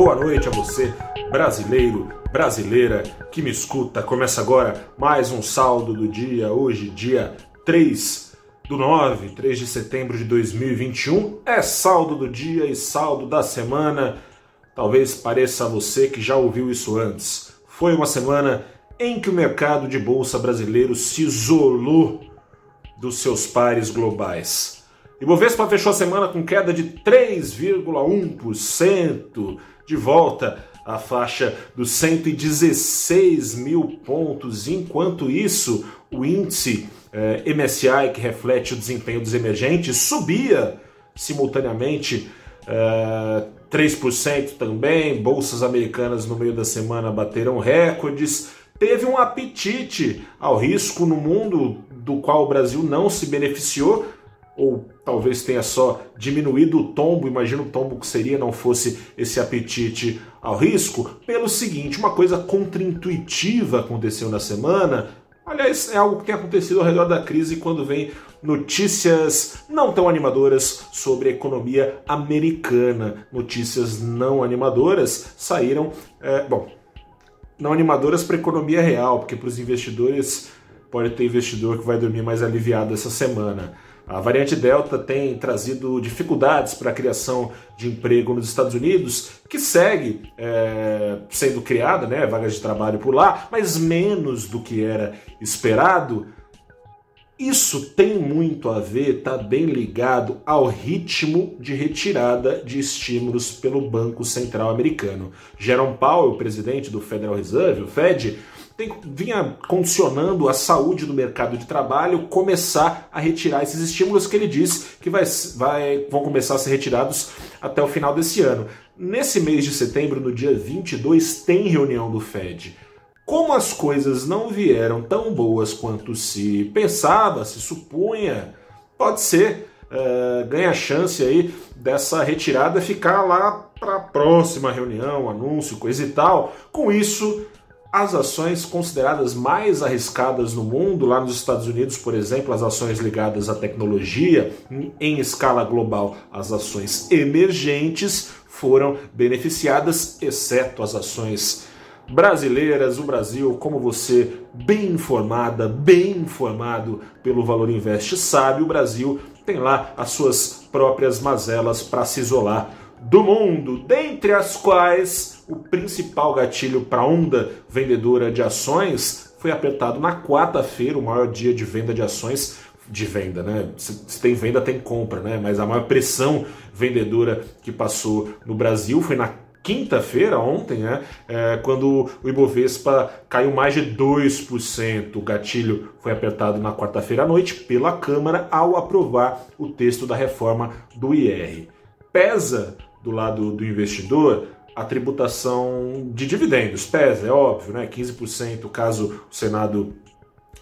Boa noite a você, brasileiro, brasileira que me escuta. Começa agora mais um saldo do dia, hoje, dia 3 do 9, 3 de setembro de 2021. É saldo do dia e saldo da semana. Talvez pareça a você que já ouviu isso antes. Foi uma semana em que o mercado de bolsa brasileiro se isolou dos seus pares globais. Ibovespa fechou a semana com queda de 3,1%, de volta à faixa dos 116 mil pontos. Enquanto isso, o índice eh, MSI, que reflete o desempenho dos emergentes, subia simultaneamente eh, 3% também. Bolsas americanas no meio da semana bateram recordes. Teve um apetite ao risco no mundo do qual o Brasil não se beneficiou, ou talvez tenha só diminuído o tombo, imagina o tombo que seria não fosse esse apetite ao risco, pelo seguinte, uma coisa contraintuitiva aconteceu na semana, aliás, é algo que tem acontecido ao redor da crise quando vem notícias não tão animadoras sobre a economia americana. Notícias não animadoras saíram, é, bom, não animadoras para a economia real, porque para os investidores pode ter investidor que vai dormir mais aliviado essa semana. A variante Delta tem trazido dificuldades para a criação de emprego nos Estados Unidos, que segue é, sendo criada, né, vagas de trabalho por lá, mas menos do que era esperado. Isso tem muito a ver, está bem ligado ao ritmo de retirada de estímulos pelo Banco Central Americano. Jerome Powell, presidente do Federal Reserve, o Fed, tem, vinha condicionando a saúde do mercado de trabalho começar a retirar esses estímulos que ele diz que vai, vai, vão começar a ser retirados até o final desse ano. Nesse mês de setembro, no dia 22, tem reunião do Fed. Como as coisas não vieram tão boas quanto se pensava, se supunha, pode ser uh, ganha chance aí dessa retirada ficar lá para a próxima reunião, anúncio, coisa e tal. Com isso, as ações consideradas mais arriscadas no mundo, lá nos Estados Unidos, por exemplo, as ações ligadas à tecnologia, em escala global, as ações emergentes foram beneficiadas, exceto as ações brasileiras. O Brasil, como você, bem informada, bem informado pelo Valor Invest, sabe, o Brasil tem lá as suas próprias mazelas para se isolar do mundo, dentre as quais o principal gatilho para a onda vendedora de ações foi apertado na quarta-feira, o maior dia de venda de ações de venda, né? Se, tem venda, tem compra, né? Mas a maior pressão vendedora que passou no Brasil foi na quinta-feira, ontem, né? É, quando o Ibovespa caiu mais de 2%. O gatilho foi apertado na quarta-feira à noite pela Câmara ao aprovar o texto da reforma do IR. Pesa do lado do investidor a tributação de dividendos. Pesa, é óbvio, né? 15% caso o Senado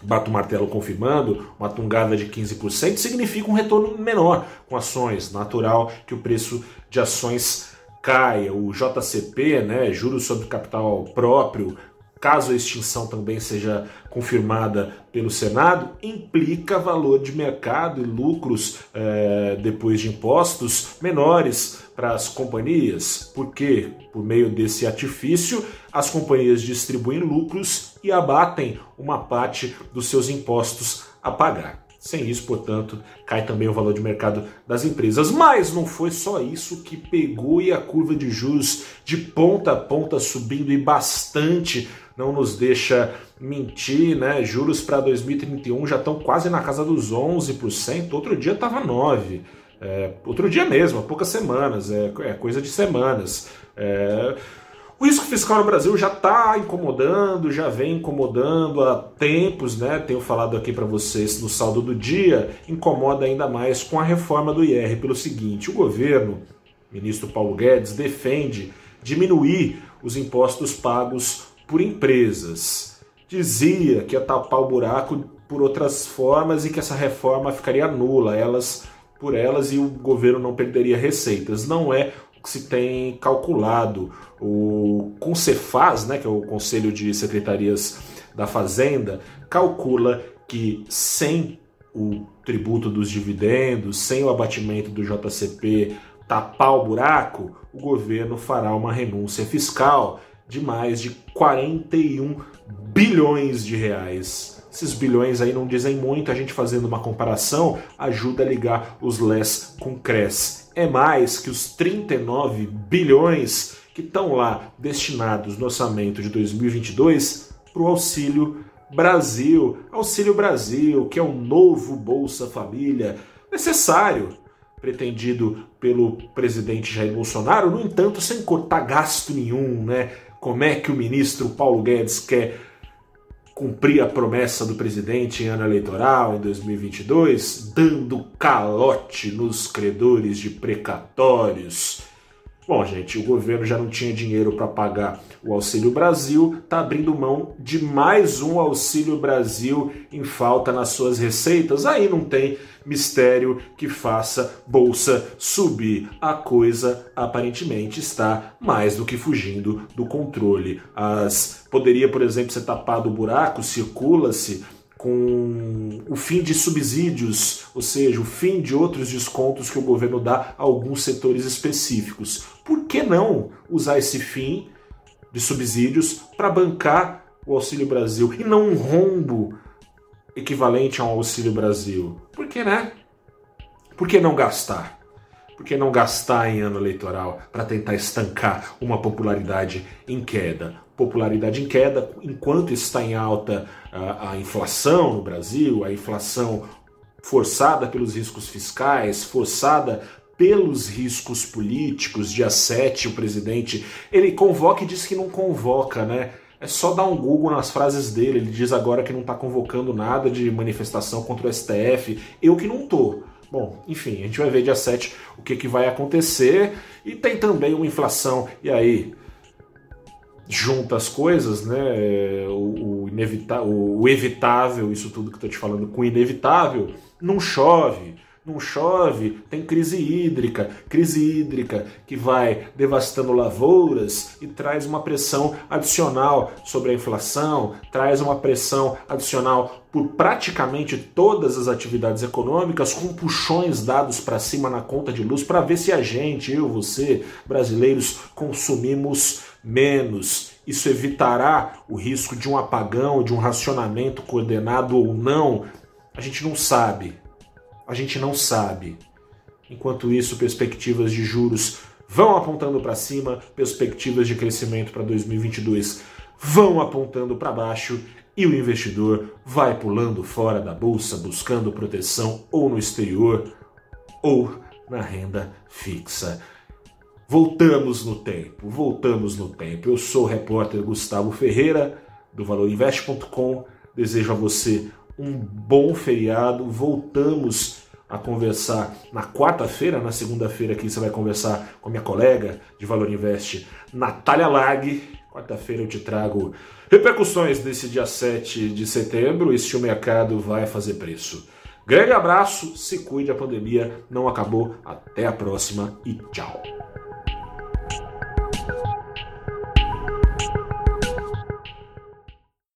bata o martelo confirmando, uma tungada de 15% significa um retorno menor com ações. Natural que o preço de ações caia. O JCP, né, juros sobre capital próprio, caso a extinção também seja confirmada pelo Senado, implica valor de mercado e lucros é, depois de impostos menores para as companhias, porque por meio desse artifício as companhias distribuem lucros e abatem uma parte dos seus impostos a pagar. Sem isso, portanto, cai também o valor de mercado das empresas. Mas não foi só isso que pegou e a curva de juros de ponta a ponta subindo e bastante não nos deixa mentir, né? Juros para 2031 já estão quase na casa dos 11%, outro dia estava 9%. É, outro dia mesmo, há poucas semanas, é, é coisa de semanas. É, o risco fiscal no Brasil já está incomodando, já vem incomodando há tempos, né? Tenho falado aqui para vocês no saldo do dia, incomoda ainda mais com a reforma do IR pelo seguinte: o governo, ministro Paulo Guedes, defende diminuir os impostos pagos por empresas. Dizia que ia tapar o buraco por outras formas e que essa reforma ficaria nula, elas por elas e o governo não perderia receitas. Não é que se tem calculado. O Concefaz, né, que é o Conselho de Secretarias da Fazenda, calcula que sem o tributo dos dividendos, sem o abatimento do JCP tapar o buraco, o governo fará uma renúncia fiscal de mais de 41 bilhões de reais. Esses bilhões aí não dizem muito, a gente fazendo uma comparação ajuda a ligar os LES com CRES. É mais que os 39 bilhões que estão lá destinados no orçamento de 2022 para o Auxílio Brasil. Auxílio Brasil, que é um novo Bolsa Família necessário, pretendido pelo presidente Jair Bolsonaro, no entanto, sem cortar gasto nenhum, né? Como é que o ministro Paulo Guedes quer cumprir a promessa do presidente em ano eleitoral, em 2022, dando calote nos credores de precatórios? Bom, gente, o governo já não tinha dinheiro para pagar o Auxílio Brasil, está abrindo mão de mais um Auxílio Brasil em falta nas suas receitas. Aí não tem mistério que faça bolsa subir. A coisa aparentemente está mais do que fugindo do controle. As poderia, por exemplo, ser tapado o buraco, circula-se com o fim de subsídios, ou seja, o fim de outros descontos que o governo dá a alguns setores específicos. Por que não usar esse fim de subsídios para bancar o Auxílio Brasil e não um rombo equivalente a um Auxílio Brasil? Por que, né? Por que não gastar? Por que não gastar em ano eleitoral para tentar estancar uma popularidade em queda? Popularidade em queda enquanto está em alta a, a inflação no Brasil, a inflação forçada pelos riscos fiscais, forçada pelos riscos políticos. Dia 7, o presidente ele convoca e diz que não convoca, né? É só dar um Google nas frases dele. Ele diz agora que não está convocando nada de manifestação contra o STF. Eu que não tô. Bom, enfim, a gente vai ver dia 7 o que, que vai acontecer. E tem também uma inflação. E aí? Junta as coisas, né? O, o, inevita o evitável, isso tudo que estou te falando, com inevitável, não chove. Não chove, tem crise hídrica, crise hídrica que vai devastando lavouras e traz uma pressão adicional sobre a inflação, traz uma pressão adicional por praticamente todas as atividades econômicas, com puxões dados para cima na conta de luz, para ver se a gente, eu, você, brasileiros, consumimos menos. Isso evitará o risco de um apagão, de um racionamento coordenado ou não. A gente não sabe. A gente não sabe. Enquanto isso, perspectivas de juros vão apontando para cima, perspectivas de crescimento para 2022 vão apontando para baixo e o investidor vai pulando fora da bolsa buscando proteção ou no exterior ou na renda fixa. Voltamos no tempo, voltamos no tempo. Eu sou o repórter Gustavo Ferreira, do valorinvest.com. Desejo a você um bom feriado. Voltamos a conversar na quarta-feira, na segunda-feira aqui você vai conversar com a minha colega de Valor Invest, Natália Lag. Quarta-feira eu te trago repercussões desse dia 7 de setembro e se o mercado vai fazer preço. Grande abraço, se cuide, a pandemia não acabou. Até a próxima e tchau.